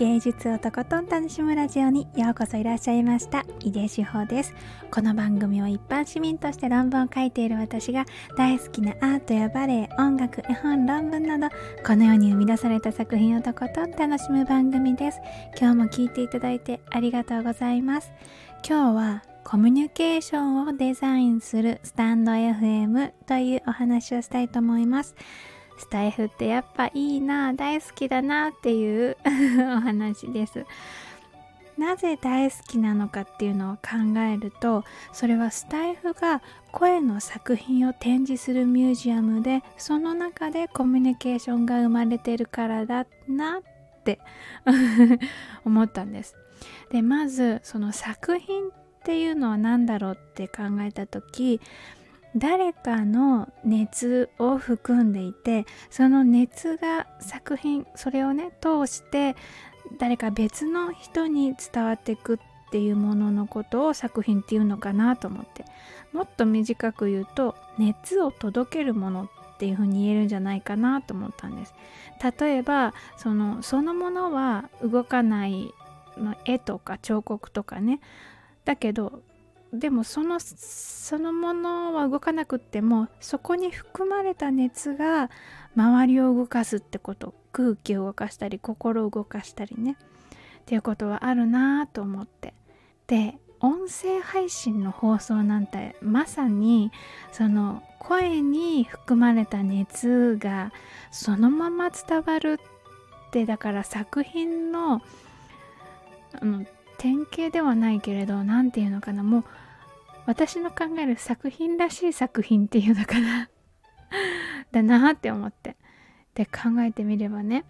芸術をとことん楽しむラジオにようこそいらっしゃいました。井出志保ですこの番組は一般市民として論文を書いている私が大好きなアートやバレエ音楽絵本論文などこのように生み出された作品をとことん楽しむ番組です。今日も聞いていただいてありがとうございます。今日はコミュニケーションをデザインするスタンド FM というお話をしたいと思います。スタイフってやっぱいいな大好きだなっていう お話です。なぜ大好きなのかっていうのを考えるとそれはスタイフが声の作品を展示するミュージアムでその中でコミュニケーションが生まれてるからだなって 思ったんです。でまずその作品っていうのは何だろうって考えた時誰かの熱を含んでいてその熱が作品それをね通して誰か別の人に伝わっていくっていうもののことを作品っていうのかなと思って。もっと短く言うと熱を届けるものっていうふうに言えるんじゃないかなと思ったんです。例えばそのそのものは動かない絵とか彫刻とかね。だけどでもそのそのものは動かなくってもそこに含まれた熱が周りを動かすってこと空気を動かしたり心を動かしたりねっていうことはあるなと思って。で音声配信の放送なんてまさにその声に含まれた熱がそのまま伝わるってだから作品のあの典型ではないけれど何て言うのかな。もう私の考える作品らしい作品っていうのかな。だなって思って。で考えてみればね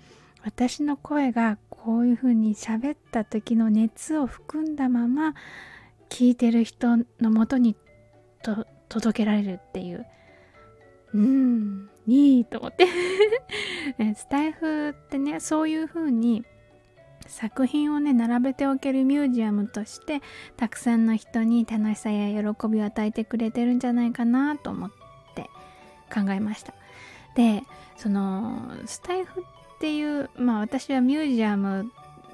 私の声がこういう風に喋った時の熱を含んだまま聞いてる人のもとにと届けられるっていう。うんいいと思って。スタイフってねそういう風に作品をね並べておけるミュージアムとしてたくさんの人に楽しさや喜びを与えてくれてるんじゃないかなと思って考えました。でそのスタイフっていうまあ私はミュージアム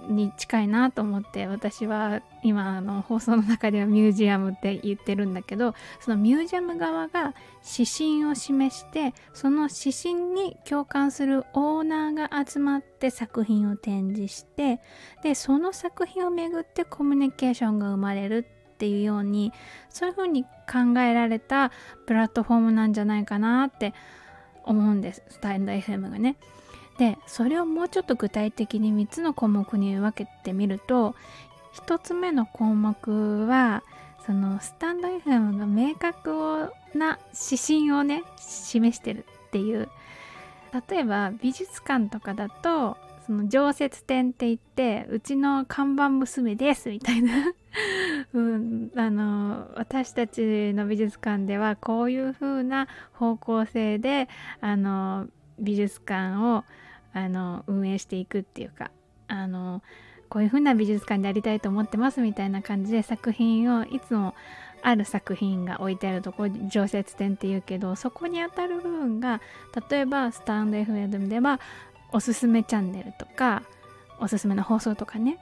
に近いなと思って私は今の放送の中ではミュージアムって言ってるんだけどそのミュージアム側が指針を示してその指針に共感するオーナーが集まって作品を展示してでその作品をめぐってコミュニケーションが生まれるっていうようにそういうふうに考えられたプラットフォームなんじゃないかなって思うんですスタインド FM がね。でそれをもうちょっと具体的に3つの項目に分けてみると1つ目の項目はそのスタンド FM が明確な指針をね示してるっていう。例えば美術館とかだとその常設展って言ってうちの看板娘ですみたいな。うん、あの私たちの美術館ではこういう風な方向性であの美術館をあの運営していくっていうかあのこういう風な美術館でありたいと思ってますみたいな感じで作品をいつもある作品が置いてあるとこ常設展っていうけどそこにあたる部分が例えばスタンド FM ではおすすめチャンネルとかおすすめの放送とかね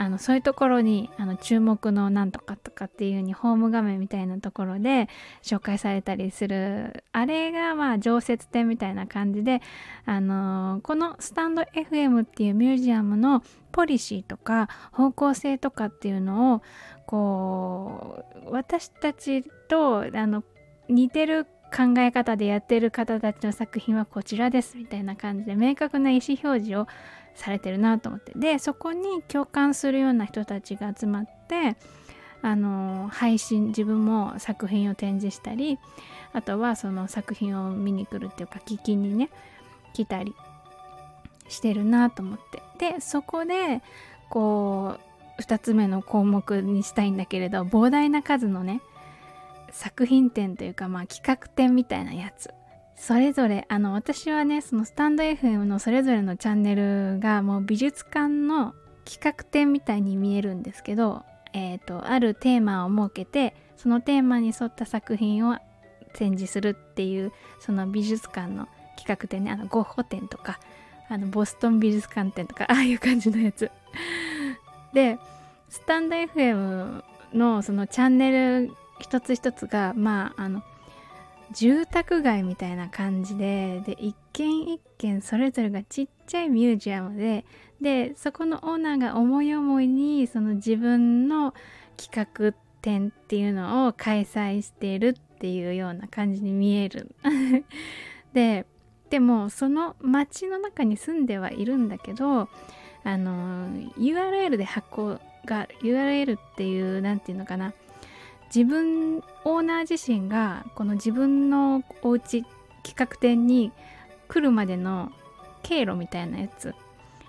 あのそういうところにあの注目のなんとかとかっていう風にホーム画面みたいなところで紹介されたりするあれがまあ常設展みたいな感じであのこのスタンド FM っていうミュージアムのポリシーとか方向性とかっていうのをこう私たちとあの似てる考え方でやってる方たちの作品はこちらですみたいな感じで明確な意思表示をされてるなと思って。でそこに共感するような人たちが集まってあの配信自分も作品を展示したりあとはその作品を見に来るっていうか聞きにね来たりしてるなと思って。でそこでこう2つ目の項目にしたいんだけれど膨大な数のね作品展というかまあ企画展みたいなやつそれぞれあの私はねそのスタンド FM のそれぞれのチャンネルがもう美術館の企画展みたいに見えるんですけど、えーと、あるテーマを設けてそのテーマに沿った作品を展示するっていうその美術館の企画展ねあのゴッホ展とかあのボストン美術館展とか ああいう感じのやつ。でスタンド FM のそのチャンネル一つ一つがまああの住宅街みたいな感じでで一軒一軒それぞれがちっちゃいミュージアムででそこのオーナーが思い思いにその自分の企画展っていうのを開催しているっていうような感じに見える。ででもその街の中に住んではいるんだけどあの URL で発行が URL っていう何て言うのかな自分オーナー自身がこの自分のお家企画展に来るまでの経路みたいなやつ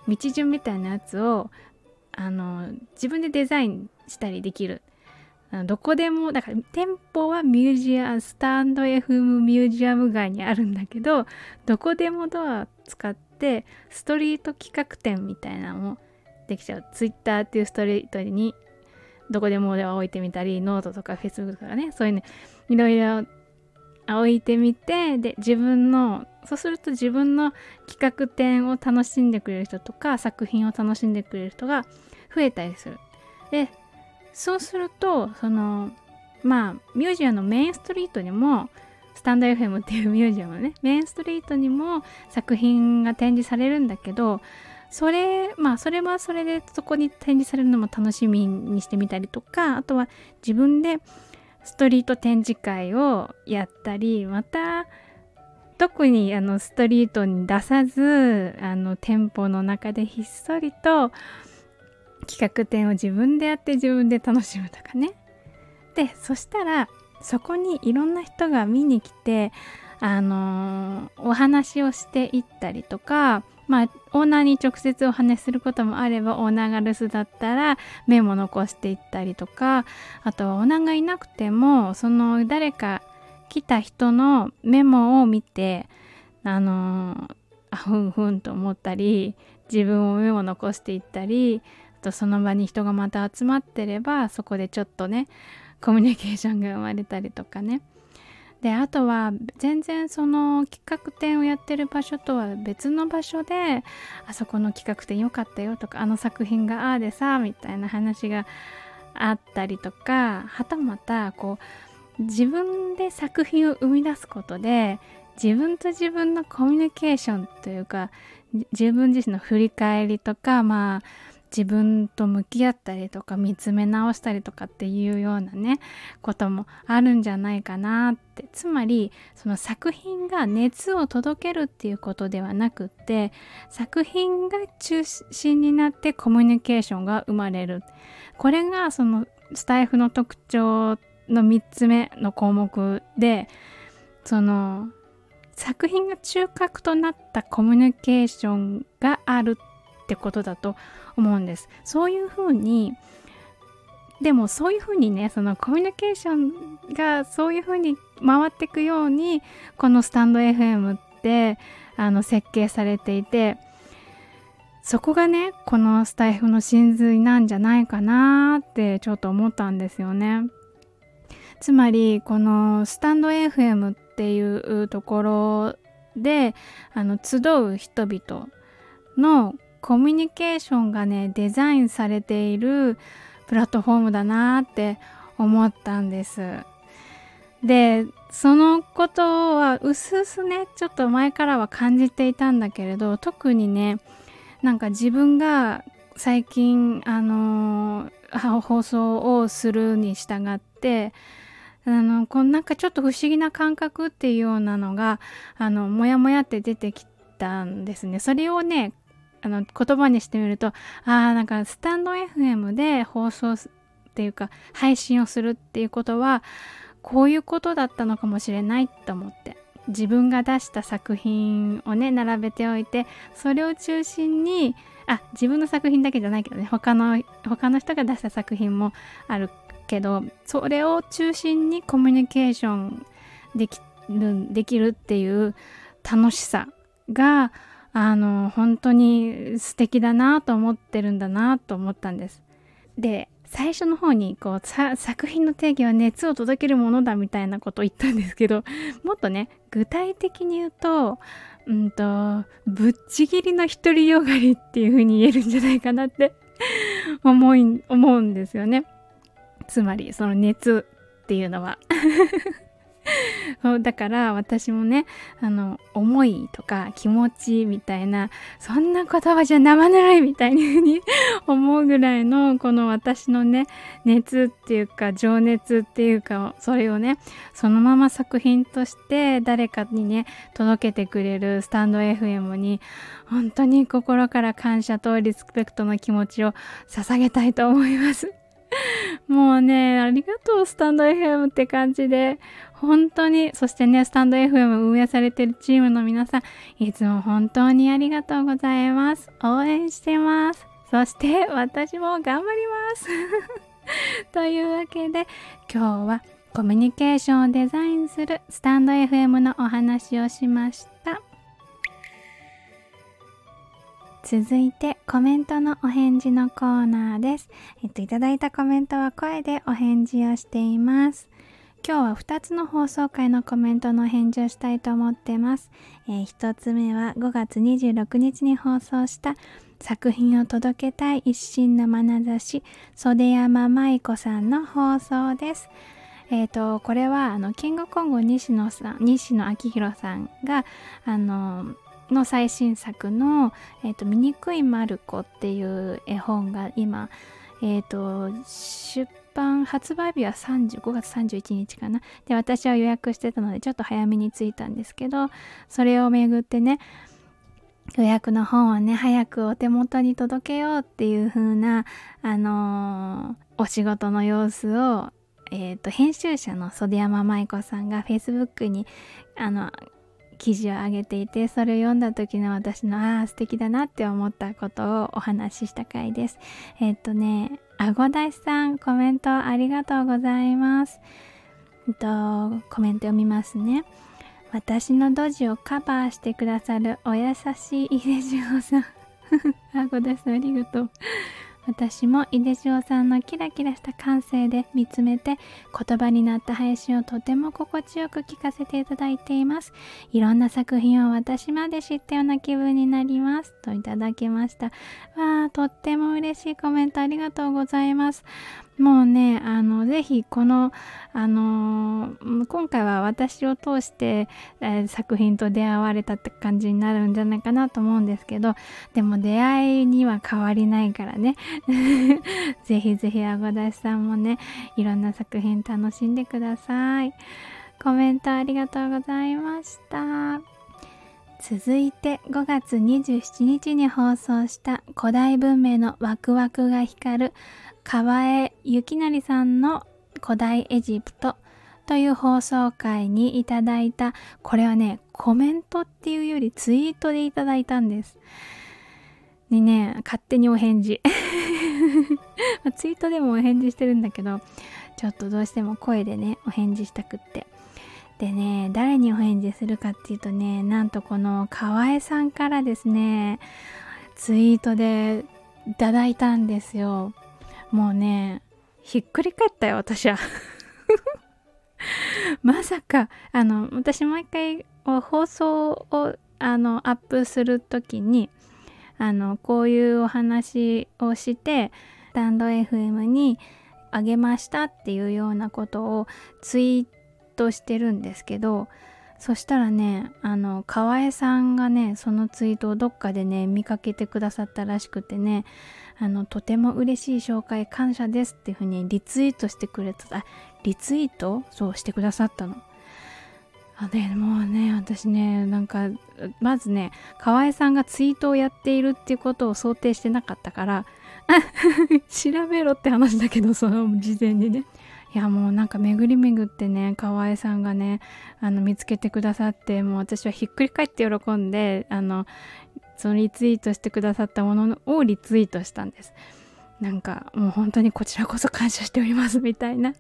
道順みたいなやつをあの自分でデザインしたりできる。どこでもだから店舗はミュージアムスタンド FM ミュージアム街にあるんだけどどこでもドア使ってストリート企画展みたいなのもできちゃう。Twitter っていうストリートにどこでも置いてみたりノートとか Facebook とかねそういうねいろいろ置いてみてで自分のそうすると自分の企画展を楽しんでくれる人とか作品を楽しんでくれる人が増えたりする。でそうするとそのまあミュージアムのメインストリートにもスタンド FM っていうミュージアムのねメインストリートにも作品が展示されるんだけどそれまあそれはそれでそこに展示されるのも楽しみにしてみたりとかあとは自分でストリート展示会をやったりまた特にあのストリートに出さずあの店舗の中でひっそりと企画展を自分でやって自分で楽しむとかね。でそしたらそこにいろんな人が見に来てあのー、お話をしていったりとかまあ、オーナーに直接お話しすることもあれば、オーナーが留守だったらメモ残していったりとか、あとはオーナーがいなくても、その誰か来た人のメモを見て、あのあふんふんと思ったり、自分もメモ残していったり、あとその場に人がまた集まってれば、そこでちょっとね、コミュニケーションが生まれたりとかね。であとは全然その企画展をやってる場所とは別の場所であそこの企画展良かったよとかあの作品がああでさみたいな話があったりとかはたまたこう自分で作品を生み出すことで自分と自分のコミュニケーションというか自分自身の振り返りとかまあ自分と向き合ったりとか見つめ直したりとかっていうようなねこともあるんじゃないかなって。つまりその作品が熱を届けるっていうことではなくって作品が中心になってコミュニケーションが生まれる。これがそのスタイフの特徴の3つ目の項目でその作品が中核となったコミュニケーションがあるってことだと思うんです。そういうふうにでもそういうふうにねそのコミュニケーションがそういうふうに回っていくようにこのスタンド FM ってあの設計されていてそこがねこのスタイフの真髄なんじゃないかなってちょっと思ったんですよね。つまりこのスタンド FM っていうところであの集う人々のコミュニケーションがねデザインされているプラットフォームだなって思ったんです。でそのことはうすうすねちょっと前からは感じていたんだけれど特にねなんか自分が最近あの放送をするに従ってあのこなんかちょっと不思議な感覚っていうようなのがあのモヤモヤって出てきたんですねそれをねあの言葉にしてみるとああなんかスタンド FM で放送っていうか配信をするっていうことはこういうことだったのかもしれないと思って自分が出した作品をね並べておいてそれを中心にあ自分の作品だけじゃないけどね他の他の人が出した作品もあるけどそれを中心にコミュニケーションできるできるっていう楽しさがあの本当に素敵だなと思ってるんだなと思ったんです。で最初の方にこう作品の定義は熱を届けるものだみたいなことを言ったんですけど もっとね具体的に言うとうんとぶっちぎりの独りよがりっていう風に言えるんじゃないかなって 思い思うんですよねつまりその熱っていうのは そうだから私もねあの思いとか気持ちみたいなそんな言葉じゃ生ぬるいみたいに 思うぐらいのこの私のね熱っていうか情熱っていうかそれをねそのまま作品として誰かにね届けてくれるスタンド FM に本当に心から感謝とリスペクトの気持ちを捧げたいと思います。もうね、ありがとう、スタンド FM って感じで、本当に、そしてね、スタンド FM 運営されてるチームの皆さん、いつも本当にありがとうございます。応援してます。そして私も頑張ります というわけで、今日はコミュニケーションをデザインするスタンド FM のお話をしました。続いてコメントのお返事のコーナーです。えっと、いただいたコメントは声でお返事をしています。今日は2つの放送回のコメントの返事をしたいと思ってます。えー、1つ目は5月26日に放送した作品を届けたい一心の眼差し袖山舞子さんの放送です。えっ、ー、とこれはあのキングコング西野さん西野昭弘さんがあのの最新作の「えーと、醜いマルコ」っていう絵本が今、えーと、出版発売日は5月31日かな。で私は予約してたのでちょっと早めに着いたんですけどそれをめぐってね予約の本をね早くお手元に届けようっていう風なあのー、お仕事の様子をえー、と編集者の袖山舞子さんが Facebook にあの記事を上げていてそれを読んだ時の私のああ素敵だなって思ったことをお話しした回です。えっ、とねあごだしさんコメントありがとうございます。えっとコメント読みますね。私のドジをカバーしてくださるお優しい井出志さん。あごだしさんありがとう。私も井出潮さんのキラキラした感性で見つめて言葉になった配信をとても心地よく聞かせていただいています。いろんな作品を私まで知ったような気分になります。といただきました。わあ、とっても嬉しいコメントありがとうございます。もうね、あの、ぜひこの、あの、今回は私を通して、えー、作品と出会われたって感じになるんじゃないかなと思うんですけど、でも出会いには変わりないからね。ぜ ひぜひ、あごだしさんもね、いろんな作品楽しんでください。コメントありがとうございました。続いて5月27日に放送した古代文明のワクワクが光る川江幸成さんの古代エジプトという放送回にいただいたこれはねコメントっていうよりツイートでいただいたんです。にね勝手にお返事。ツイートでもお返事してるんだけどちょっとどうしても声でねお返事したくって。でね誰にお返事するかっていうとねなんとこの河江さんからですねツイートでいただいたんですよ。もうねひっくり返ったよ私は。まさかあの私毎回放送をあのアップする時にあのこういうお話をしてスタンド FM にあげましたっていうようなことをツイートしてるんですけどそしたらねあの河江さんがねそのツイートをどっかでね見かけてくださったらしくてねあのとても嬉しい紹介感謝ですっていうふうにリツイートしてくれたあリツイート？そうしてくださったの。あでもうね私ねなんかまずね河合さんがツイートをやっているっていうことを想定してなかったから 調べろって話だけどその事前にね。いやもうなんか巡り巡ってね河合さんがねあの見つけてくださってもう私はひっくり返って喜んであのそのリツイートしてくださったものをリツイートしたんです。なんかもう本当にこちらこそ感謝しておりますみたいな。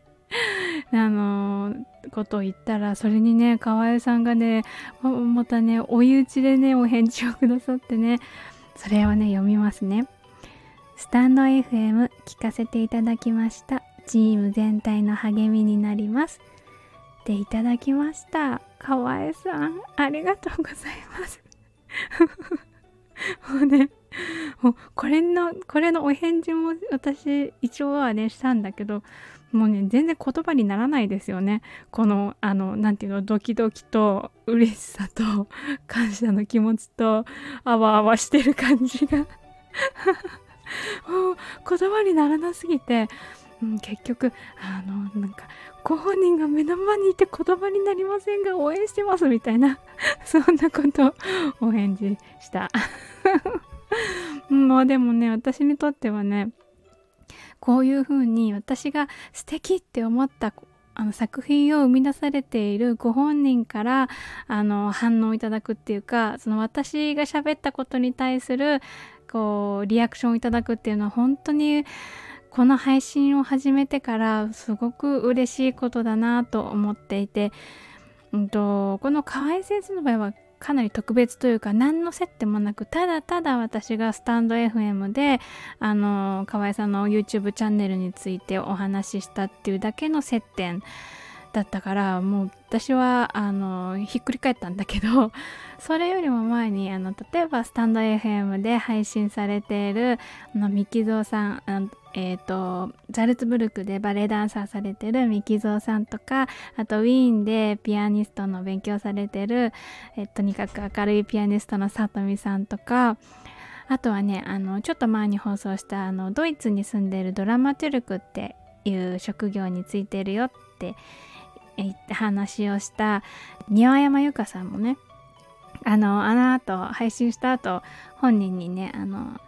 あのことを言ったらそれにね河合さんがねまたね追い打ちでねお返事をくださってねそれをね読みますね。スタンド FM 聞かせていただきました。チーム全体の励みになります。でいただきました。河合さんありがとうございます。も うね。もうこれのこれのお返事も私一応はねしたんだけどもうね全然言葉にならないですよね。このあの何て言うのドキドキと嬉しさと 感謝の気持ちとあわあわしてる感じが。もう言葉にならなすぎて、うん、結局あのなんかご本人が目の前にいて言葉になりませんが応援してますみたいな そんなことをお返事した。まあでもね私にとってはねこういうふうに私が素敵って思ったあの作品を生み出されているご本人からあの反応いただくっていうかその私が喋ったことに対するこうリアクションをいただくっていうのは本当にこの配信を始めてからすごく嬉しいことだなと思っていて、うんと、この河合先生の場合はかなり特別というか何の接点もなくただただ私がスタンド FM であの河合さんの YouTube チャンネルについてお話ししたっていうだけの接点だったからもう私はあのひっくり返ったんだけど それよりも前にあの例えばスタンド FM で配信されているあのミキゾーさんえーと、ザルツブルクでバレエダンサーされてるミキゾーさんとかあとウィーンでピアニストの勉強されてる、えとにかく明るいピアニストのさとみさんとかあとはねあのちょっと前に放送したあのドイツに住んでるドラマトゥルクっていう職業についてるよって言って話をした庭山由香さんもねあのあの後配信した後本人にねあの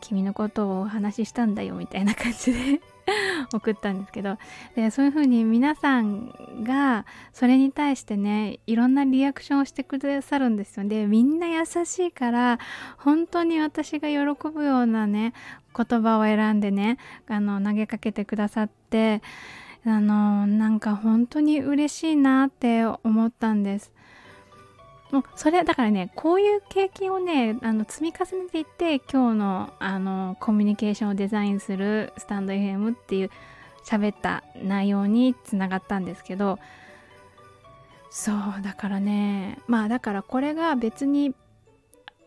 君のことをお話ししたんだよみたいな感じで 送ったんですけどでそういう風に皆さんがそれに対してねいろんなリアクションをしてくださるんですよ。でみんな優しいから本当に私が喜ぶようなね言葉を選んでねあの投げかけてくださってあのなんか本当に嬉しいなって思ったんです。もうそれだからねこういう経験をねあの積み重ねていって今日のあのコミュニケーションをデザインするスタンド FM っていう喋った内容につながったんですけどそうだからねまあだからこれが別に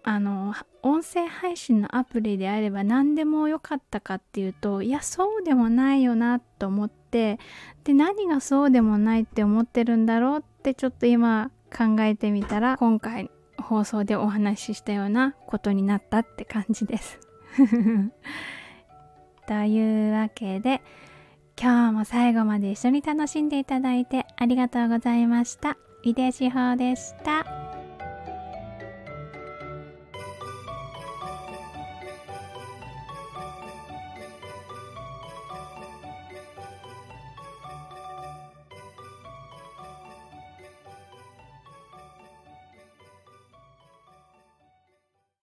あの音声配信のアプリであれば何でもよかったかっていうといやそうでもないよなと思ってで何がそうでもないって思ってるんだろうってちょっと今考えてみたら今回放送でお話ししたようなことになったって感じです。というわけで今日も最後まで一緒に楽しんでいただいてありがとうございました。井出志保でした。